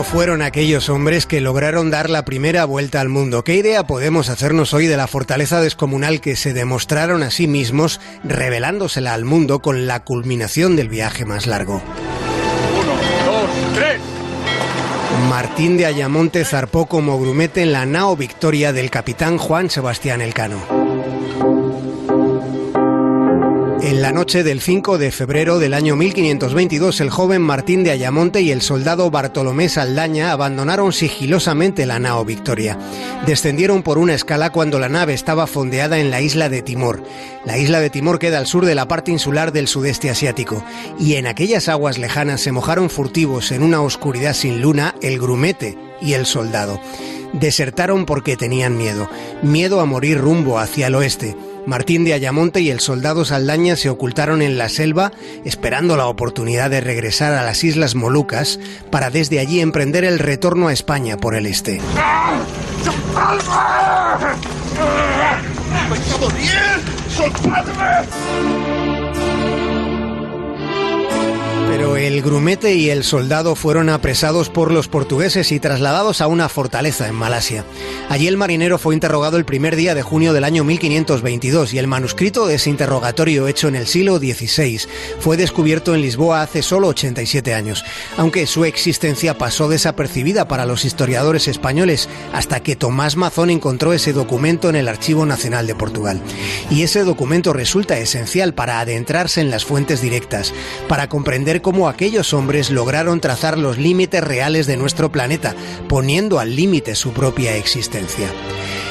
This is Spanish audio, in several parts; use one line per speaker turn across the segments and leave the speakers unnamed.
cómo fueron aquellos hombres que lograron dar la primera vuelta al mundo. ¿Qué idea podemos hacernos hoy de la fortaleza descomunal que se demostraron a sí mismos, revelándosela al mundo con la culminación del viaje más largo?
Uno, dos, tres.
Martín de Ayamonte zarpó como grumete en la nao Victoria del capitán Juan Sebastián Elcano. La noche del 5 de febrero del año 1522, el joven Martín de Ayamonte y el soldado Bartolomé Saldaña abandonaron sigilosamente la nao Victoria. Descendieron por una escala cuando la nave estaba fondeada en la isla de Timor. La isla de Timor queda al sur de la parte insular del sudeste asiático, y en aquellas aguas lejanas se mojaron furtivos en una oscuridad sin luna el grumete y el soldado. Desertaron porque tenían miedo, miedo a morir rumbo hacia el oeste. Martín de Ayamonte y el soldado Saldaña se ocultaron en la selva esperando la oportunidad de regresar a las Islas Molucas para desde allí emprender el retorno a España por el este. Pero el grumete y el soldado fueron apresados por los portugueses y trasladados a una fortaleza en Malasia. Allí el marinero fue interrogado el primer día de junio del año 1522 y el manuscrito de ese interrogatorio hecho en el siglo XVI fue descubierto en Lisboa hace solo 87 años, aunque su existencia pasó desapercibida para los historiadores españoles hasta que Tomás Mazón encontró ese documento en el Archivo Nacional de Portugal. Y ese documento resulta esencial para adentrarse en las fuentes directas, para comprender cómo aquellos hombres lograron trazar los límites reales de nuestro planeta, poniendo al límite su propia existencia.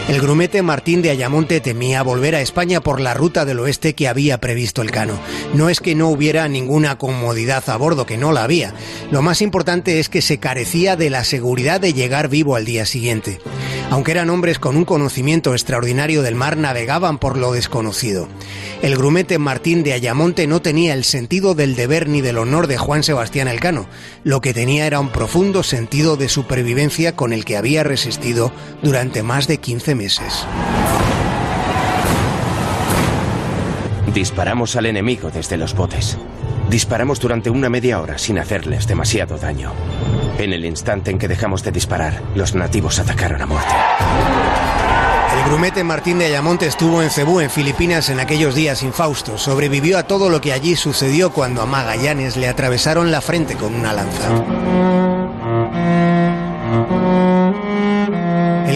El grumete Martín de Ayamonte temía volver a España por la ruta del oeste que había previsto el Cano. No es que no hubiera ninguna comodidad a bordo, que no la había. Lo más importante es que se carecía de la seguridad de llegar vivo al día siguiente. Aunque eran hombres con un conocimiento extraordinario del mar, navegaban por lo desconocido. El grumete Martín de Ayamonte no tenía el sentido del deber ni del honor de Juan Sebastián Elcano. Lo que tenía era un profundo sentido de supervivencia con el que había resistido durante más de 15 meses.
Disparamos al enemigo desde los botes. Disparamos durante una media hora sin hacerles demasiado daño. En el instante en que dejamos de disparar, los nativos atacaron a muerte.
Grumete Martín de Ayamonte estuvo en Cebú, en Filipinas, en aquellos días infaustos. Sobrevivió a todo lo que allí sucedió cuando a Magallanes le atravesaron la frente con una lanza.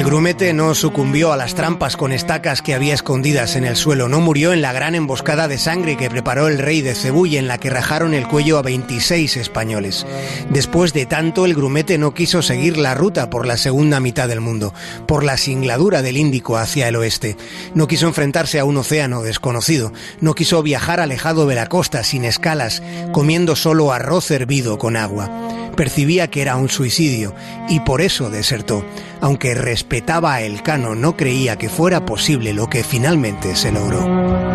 El grumete no sucumbió a las trampas con estacas que había escondidas en el suelo, no murió en la gran emboscada de sangre que preparó el rey de Cebú y en la que rajaron el cuello a 26 españoles. Después de tanto, el grumete no quiso seguir la ruta por la segunda mitad del mundo, por la singladura del Índico hacia el oeste. No quiso enfrentarse a un océano desconocido, no quiso viajar alejado de la costa sin escalas, comiendo solo arroz hervido con agua percibía que era un suicidio y por eso desertó. Aunque respetaba a Elcano, no creía que fuera posible lo que finalmente se logró.